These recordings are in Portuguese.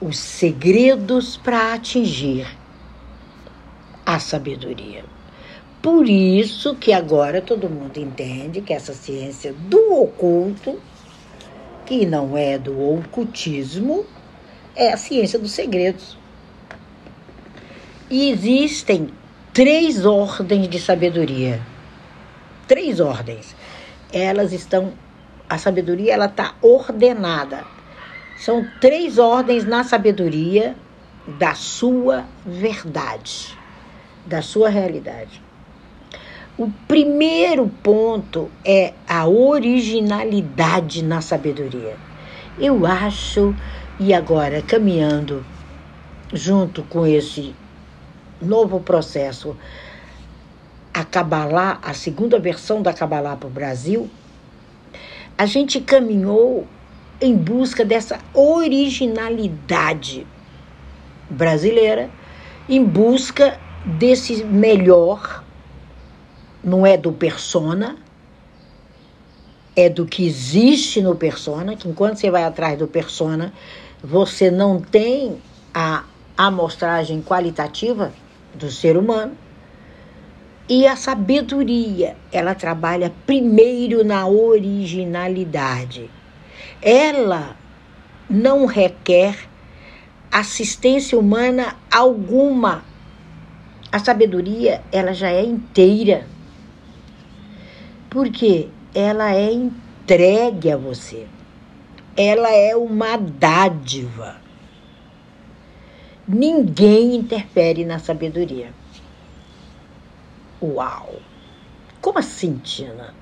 os segredos para atingir a sabedoria. Por isso que agora todo mundo entende que essa ciência do oculto, que não é do ocultismo, é a ciência dos segredos. E existem três ordens de sabedoria. Três ordens. Elas estão a sabedoria ela está ordenada. São três ordens na sabedoria da sua verdade, da sua realidade. O primeiro ponto é a originalidade na sabedoria. Eu acho, e agora caminhando junto com esse novo processo, a Kabbalah, a segunda versão da Kabbalah para o Brasil, a gente caminhou em busca dessa originalidade brasileira, em busca desse melhor, não é do persona, é do que existe no persona, que enquanto você vai atrás do persona, você não tem a amostragem qualitativa do ser humano. E a sabedoria, ela trabalha primeiro na originalidade. Ela não requer assistência humana alguma. A sabedoria, ela já é inteira. Porque ela é entregue a você. Ela é uma dádiva. Ninguém interfere na sabedoria. Uau! Como assim, Tina?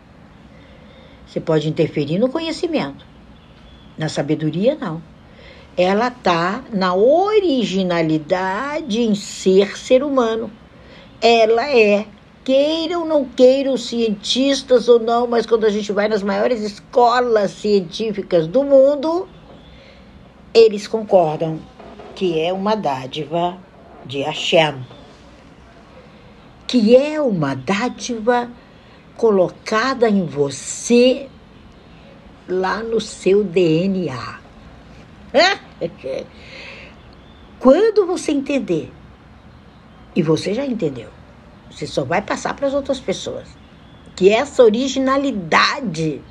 Você pode interferir no conhecimento. Na sabedoria, não. Ela está na originalidade em ser ser humano. Ela é, queiram ou não queiram cientistas ou não, mas quando a gente vai nas maiores escolas científicas do mundo, eles concordam que é uma dádiva de Hashem que é uma dádiva colocada em você lá no seu DNA. Quando você entender, e você já entendeu, você só vai passar para as outras pessoas, que essa originalidade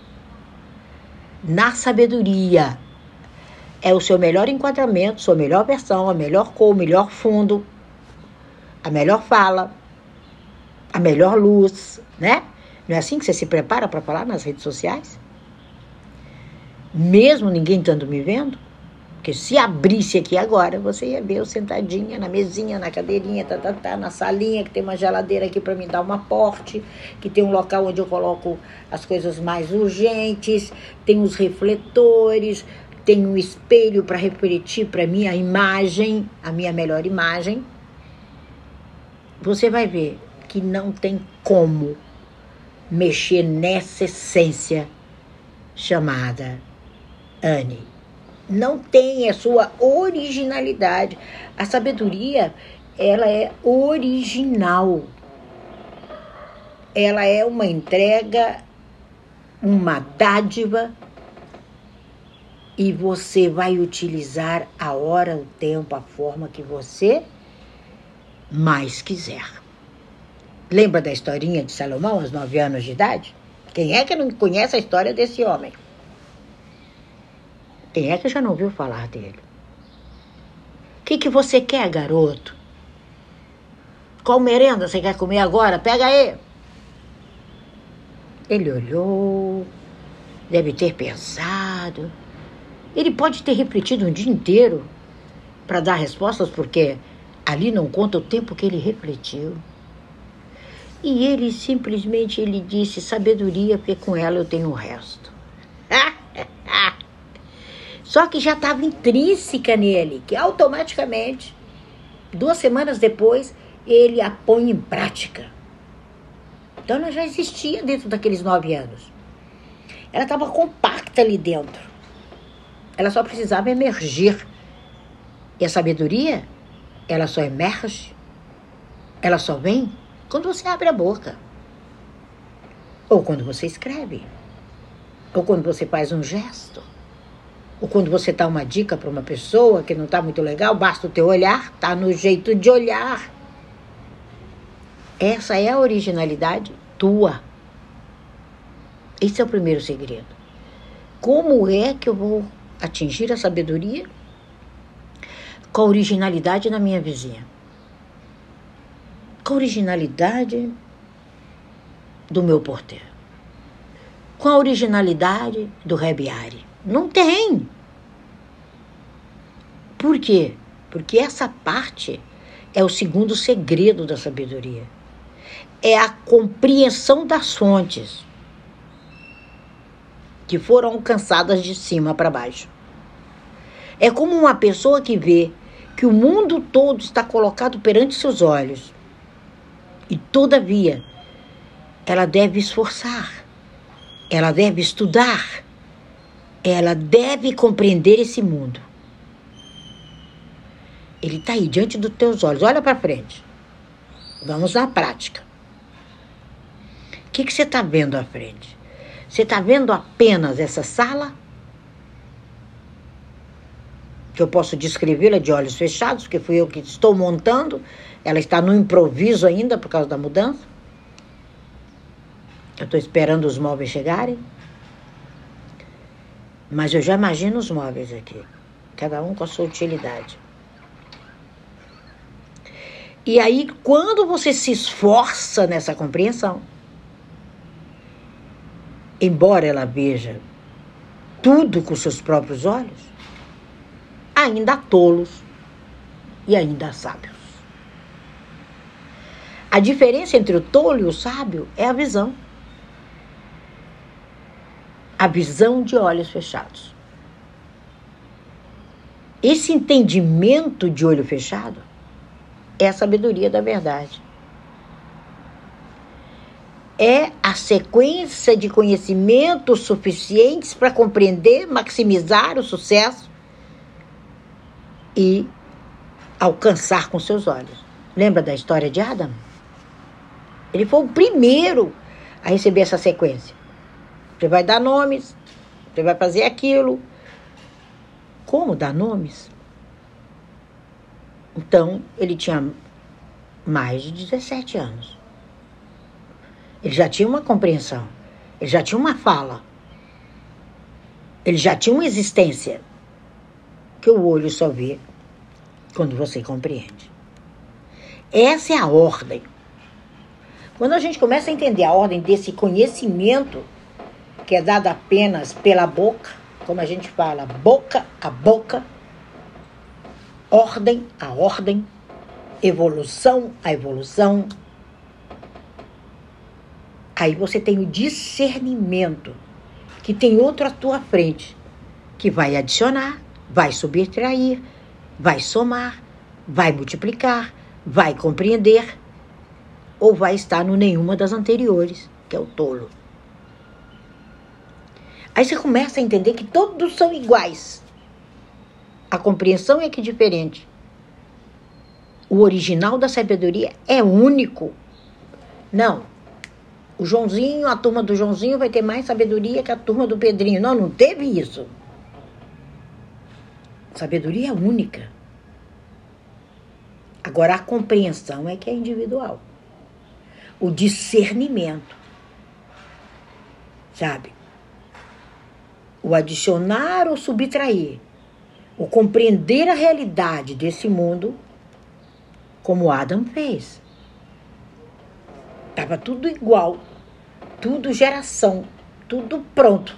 na sabedoria é o seu melhor enquadramento, sua melhor versão, a melhor cor, o melhor fundo, a melhor fala, a melhor luz, né? Não é assim que você se prepara para falar nas redes sociais? Mesmo ninguém estando me vendo? Porque se abrisse aqui agora, você ia ver eu sentadinha na mesinha, na cadeirinha, tá, tá, tá, na salinha, que tem uma geladeira aqui para me dar uma porte, que tem um local onde eu coloco as coisas mais urgentes, tem os refletores, tem um espelho para refletir para mim a imagem, a minha melhor imagem. Você vai ver que não tem como mexer nessa essência chamada Anne. Não tem a sua originalidade. A sabedoria, ela é original. Ela é uma entrega, uma dádiva e você vai utilizar a hora, o tempo, a forma que você mais quiser. Lembra da historinha de Salomão, aos nove anos de idade? Quem é que não conhece a história desse homem? Que já não ouviu falar dele? O que, que você quer, garoto? Qual merenda você quer comer agora? Pega aí. Ele olhou, deve ter pensado. Ele pode ter refletido um dia inteiro para dar respostas, porque ali não conta o tempo que ele refletiu. E ele simplesmente ele disse sabedoria, porque com ela eu tenho o resto. Só que já estava intrínseca nele, que automaticamente, duas semanas depois, ele a põe em prática. Então ela já existia dentro daqueles nove anos. Ela estava compacta ali dentro. Ela só precisava emergir. E a sabedoria, ela só emerge, ela só vem quando você abre a boca. Ou quando você escreve. Ou quando você faz um gesto. Ou quando você dá uma dica para uma pessoa que não está muito legal, basta o teu olhar, tá no jeito de olhar. Essa é a originalidade tua. Esse é o primeiro segredo. Como é que eu vou atingir a sabedoria? Com a originalidade na minha vizinha. Com a originalidade do meu porteiro. Com a originalidade do Rebiari. Não tem. Por quê? Porque essa parte é o segundo segredo da sabedoria. É a compreensão das fontes que foram alcançadas de cima para baixo. É como uma pessoa que vê que o mundo todo está colocado perante seus olhos e, todavia, ela deve esforçar, ela deve estudar, ela deve compreender esse mundo. Ele está aí diante dos teus olhos. Olha para frente. Vamos na prática. O que, que você está vendo à frente? Você está vendo apenas essa sala? Que eu posso descrevê-la de olhos fechados, porque fui eu que estou montando. Ela está no improviso ainda por causa da mudança. Eu estou esperando os móveis chegarem. Mas eu já imagino os móveis aqui, cada um com a sua utilidade. E aí, quando você se esforça nessa compreensão, embora ela veja tudo com seus próprios olhos, ainda há tolos e ainda há sábios. A diferença entre o tolo e o sábio é a visão a visão de olhos fechados. Esse entendimento de olho fechado é a sabedoria da verdade. É a sequência de conhecimentos suficientes para compreender, maximizar o sucesso e alcançar com seus olhos. Lembra da história de Adam? Ele foi o primeiro a receber essa sequência. Você vai dar nomes, você vai fazer aquilo. Como dar nomes? Então, ele tinha mais de 17 anos. Ele já tinha uma compreensão, ele já tinha uma fala, ele já tinha uma existência que o olho só vê quando você compreende. Essa é a ordem. Quando a gente começa a entender a ordem desse conhecimento, que é dado apenas pela boca, como a gente fala, boca a boca, ordem a ordem, evolução a evolução. Aí você tem o discernimento, que tem outro à tua frente, que vai adicionar, vai subtrair, vai somar, vai multiplicar, vai compreender, ou vai estar no nenhuma das anteriores, que é o tolo. Aí você começa a entender que todos são iguais. A compreensão é que é diferente. O original da sabedoria é único. Não. O Joãozinho, a turma do Joãozinho vai ter mais sabedoria que a turma do Pedrinho. Não, não teve isso. Sabedoria é única. Agora a compreensão é que é individual. O discernimento. Sabe? O adicionar ou subtrair, o compreender a realidade desse mundo, como Adam fez. Estava tudo igual, tudo geração, tudo pronto.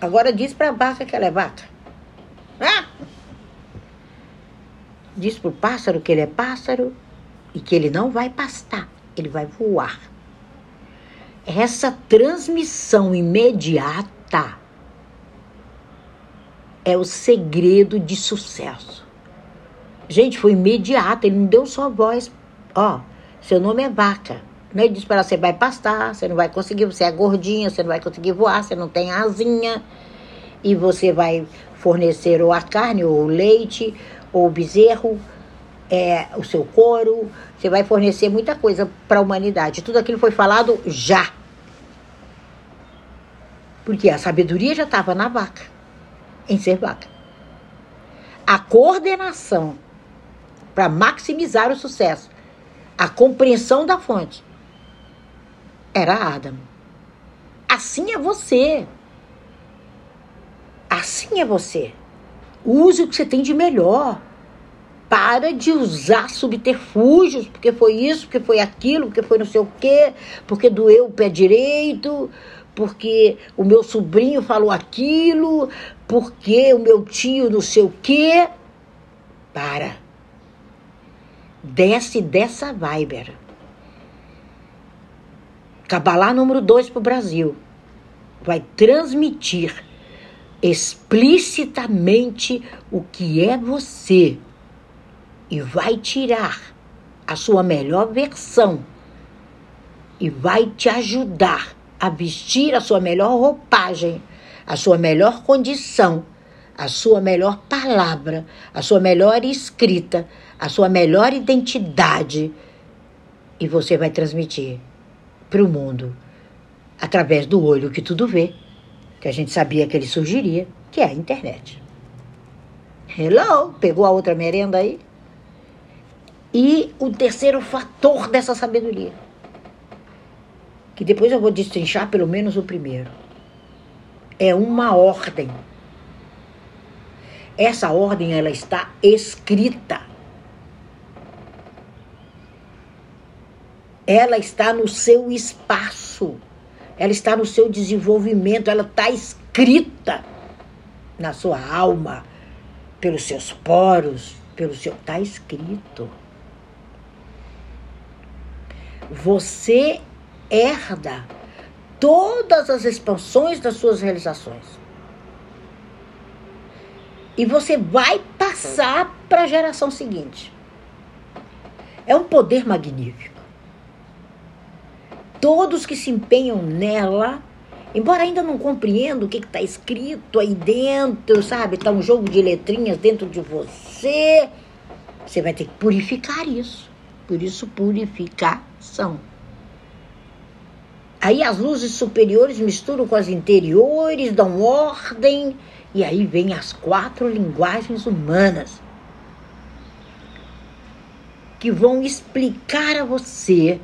Agora diz para a vaca que ela é vaca. Ah! Diz para o pássaro que ele é pássaro e que ele não vai pastar, ele vai voar. Essa transmissão imediata é o segredo de sucesso. Gente, foi imediato, ele não deu só voz. Ó, seu nome é vaca. Não é disse para você vai pastar, você não vai conseguir, você é gordinha, você não vai conseguir voar, você não tem asinha. E você vai fornecer ou a carne, ou o leite, ou o bezerro, é, o seu couro. Você vai fornecer muita coisa para a humanidade. Tudo aquilo foi falado já. Porque a sabedoria já estava na vaca. Em ser vaca. A coordenação para maximizar o sucesso, a compreensão da fonte, era Adam. Assim é você. Assim é você. Use o que você tem de melhor. Para de usar subterfúgios, porque foi isso, porque foi aquilo, porque foi não sei o quê, porque doeu o pé direito, porque o meu sobrinho falou aquilo, porque o meu tio não sei o quê. Para. Desce dessa Viber. Cabalá número 2 para o Brasil. Vai transmitir explicitamente o que é você e vai tirar a sua melhor versão e vai te ajudar a vestir a sua melhor roupagem, a sua melhor condição, a sua melhor palavra, a sua melhor escrita, a sua melhor identidade e você vai transmitir para o mundo através do olho que tudo vê, que a gente sabia que ele surgiria, que é a internet. Hello, pegou a outra merenda aí? E o terceiro fator dessa sabedoria, que depois eu vou destrinchar pelo menos o primeiro, é uma ordem. Essa ordem ela está escrita. Ela está no seu espaço. Ela está no seu desenvolvimento, ela está escrita na sua alma, pelos seus poros, pelo seu está escrito. Você herda todas as expansões das suas realizações. E você vai passar para a geração seguinte. É um poder magnífico. Todos que se empenham nela, embora ainda não compreendam o que está escrito aí dentro, sabe? Está um jogo de letrinhas dentro de você. Você vai ter que purificar isso. Por isso, purificação. Aí as luzes superiores misturam com as interiores, dão ordem, e aí vem as quatro linguagens humanas que vão explicar a você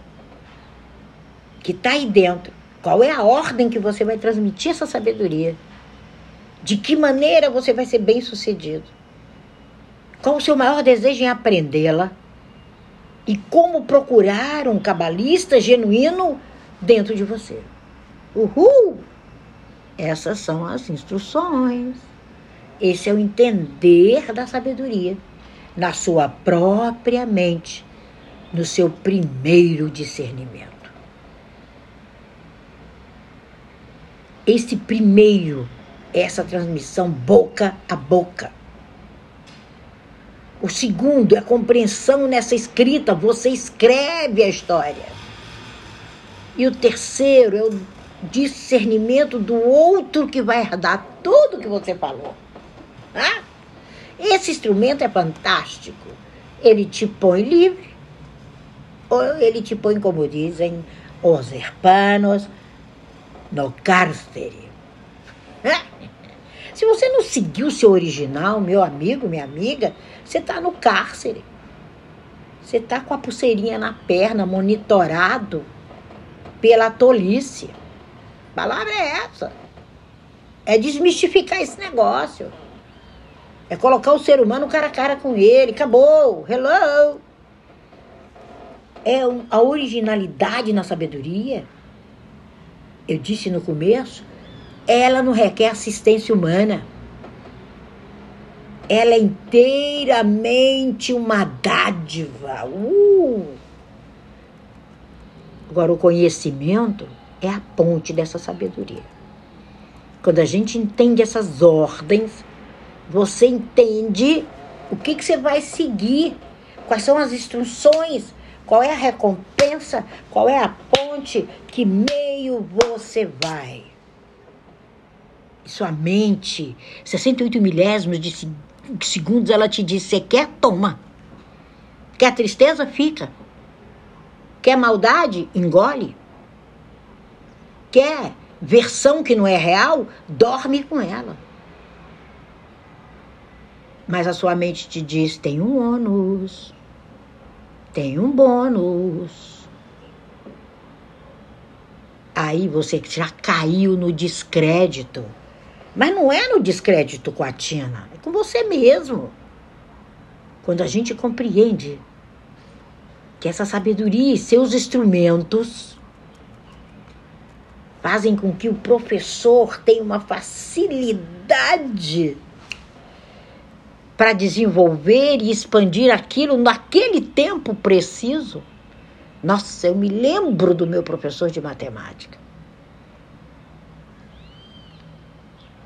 que está aí dentro qual é a ordem que você vai transmitir essa sabedoria, de que maneira você vai ser bem sucedido, qual o seu maior desejo em aprendê-la e como procurar um cabalista genuíno dentro de você. Uhul! Essas são as instruções. Esse é o entender da sabedoria na sua própria mente, no seu primeiro discernimento. Esse primeiro, essa transmissão boca a boca o segundo é a compreensão nessa escrita, você escreve a história. E o terceiro é o discernimento do outro que vai herdar tudo que você falou. Ah? Esse instrumento é fantástico. Ele te põe livre, ou ele te põe, como dizem os hermanos, no cárcere. Se você não seguiu o seu original, meu amigo, minha amiga, você está no cárcere. Você está com a pulseirinha na perna, monitorado pela tolice. Palavra é essa. É desmistificar esse negócio. É colocar o ser humano cara a cara com ele. Acabou. Hello. É a originalidade na sabedoria. Eu disse no começo, ela não requer assistência humana ela é inteiramente uma dádiva. Uh! Agora, o conhecimento é a ponte dessa sabedoria. Quando a gente entende essas ordens, você entende o que, que você vai seguir, quais são as instruções, qual é a recompensa, qual é a ponte, que meio você vai. Sua mente, 68 milésimos de segundos ela te diz: você quer? Toma. Quer tristeza? Fica. Quer maldade? Engole. Quer versão que não é real? Dorme com ela. Mas a sua mente te diz: tem um ônus, tem um bônus. Aí você já caiu no descrédito. Mas não é no descrédito com a Tina, é com você mesmo. Quando a gente compreende que essa sabedoria e seus instrumentos fazem com que o professor tenha uma facilidade para desenvolver e expandir aquilo naquele tempo preciso. Nossa, eu me lembro do meu professor de matemática.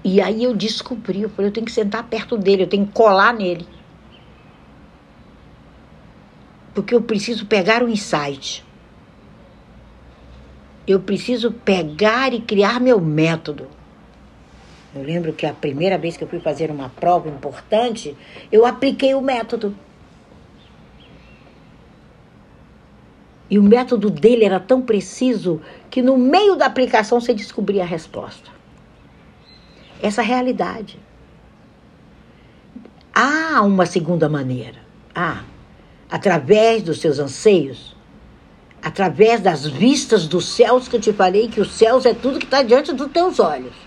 E aí eu descobri, eu falei, eu tenho que sentar perto dele, eu tenho que colar nele. Porque eu preciso pegar o um insight. Eu preciso pegar e criar meu método. Eu lembro que a primeira vez que eu fui fazer uma prova importante, eu apliquei o método. E o método dele era tão preciso que no meio da aplicação você descobria a resposta. Essa realidade. Há uma segunda maneira. Há. Através dos seus anseios, através das vistas dos céus que eu te falei, que os céus é tudo que está diante dos teus olhos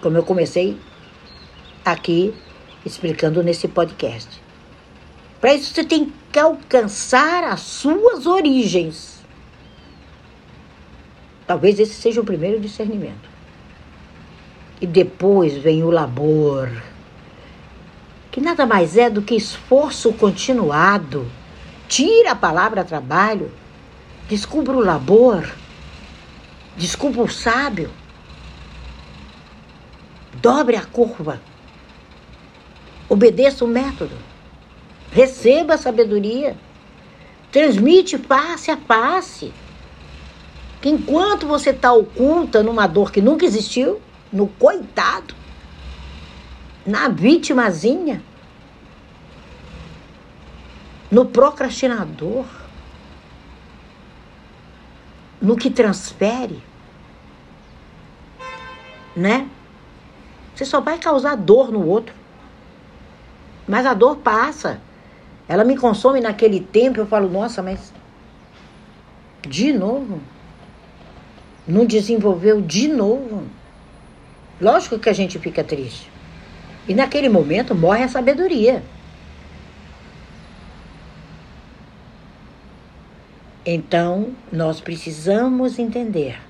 como eu comecei aqui explicando nesse podcast. Para isso você tem que alcançar as suas origens. Talvez esse seja o primeiro discernimento. E depois vem o labor, que nada mais é do que esforço continuado. Tira a palavra trabalho, descubra o labor, descubra o sábio. Dobre a curva. Obedeça o método. Receba a sabedoria. Transmite face a face. Que enquanto você está oculta numa dor que nunca existiu, no coitado, na vitimazinha, no procrastinador, no que transfere, né? Você só vai causar dor no outro. Mas a dor passa. Ela me consome naquele tempo. Eu falo, nossa, mas. De novo? Não desenvolveu de novo? Lógico que a gente fica triste. E naquele momento morre a sabedoria. Então, nós precisamos entender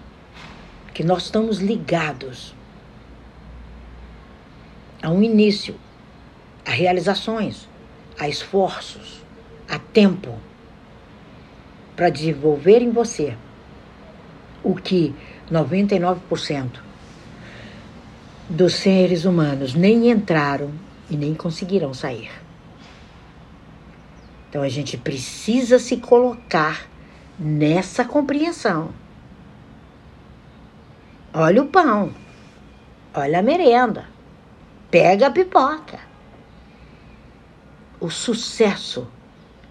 que nós estamos ligados a um início, a realizações, a esforços, a tempo para desenvolver em você o que 99% dos seres humanos nem entraram e nem conseguirão sair. Então a gente precisa se colocar nessa compreensão. Olha o pão, olha a merenda Pega a pipoca. O sucesso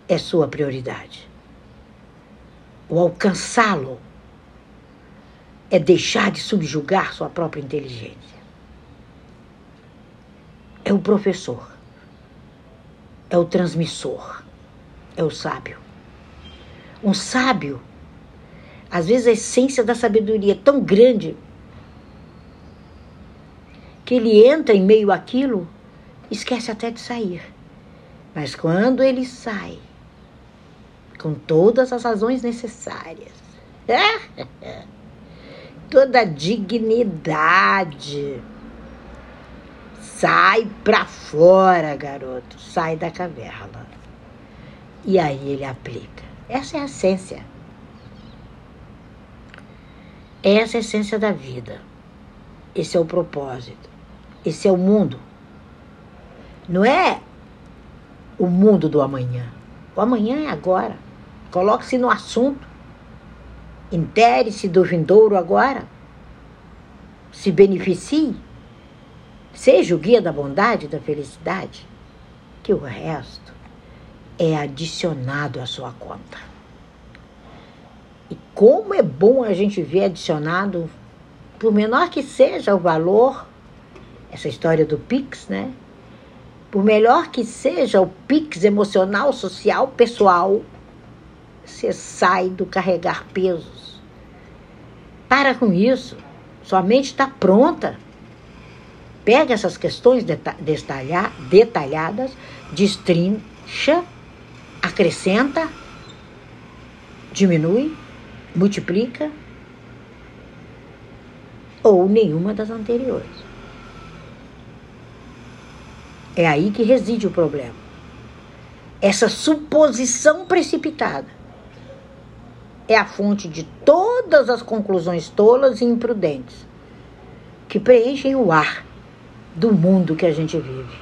é sua prioridade. O alcançá-lo é deixar de subjugar sua própria inteligência. É o professor, é o transmissor, é o sábio. Um sábio, às vezes a essência da sabedoria é tão grande que ele entra em meio àquilo, esquece até de sair. Mas quando ele sai, com todas as razões necessárias, toda a dignidade, sai para fora, garoto, sai da caverna. E aí ele aplica. Essa é a essência. Essa é a essência da vida. Esse é o propósito. Esse é o mundo. Não é o mundo do amanhã. O amanhã é agora. Coloque-se no assunto. Intere-se do vindouro agora. Se beneficie. Seja o guia da bondade da felicidade. Que o resto é adicionado à sua conta. E como é bom a gente ver adicionado, por menor que seja o valor essa história do Pix, né? por melhor que seja o pix emocional, social, pessoal, você sai do carregar pesos. Para com isso. Sua mente está pronta. Pega essas questões detalhadas, destrincha, acrescenta, diminui, multiplica ou nenhuma das anteriores. É aí que reside o problema. Essa suposição precipitada é a fonte de todas as conclusões tolas e imprudentes que preenchem o ar do mundo que a gente vive.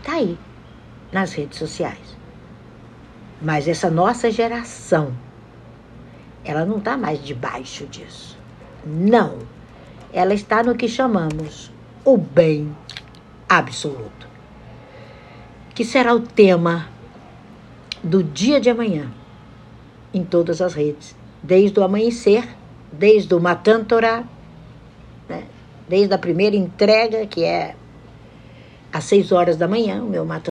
Está aí, nas redes sociais. Mas essa nossa geração, ela não está mais debaixo disso. Não. Ela está no que chamamos o bem absoluto. Que será o tema do dia de amanhã em todas as redes desde o amanhecer, desde o Matan Torah, né? desde a primeira entrega, que é às seis horas da manhã, o meu Matan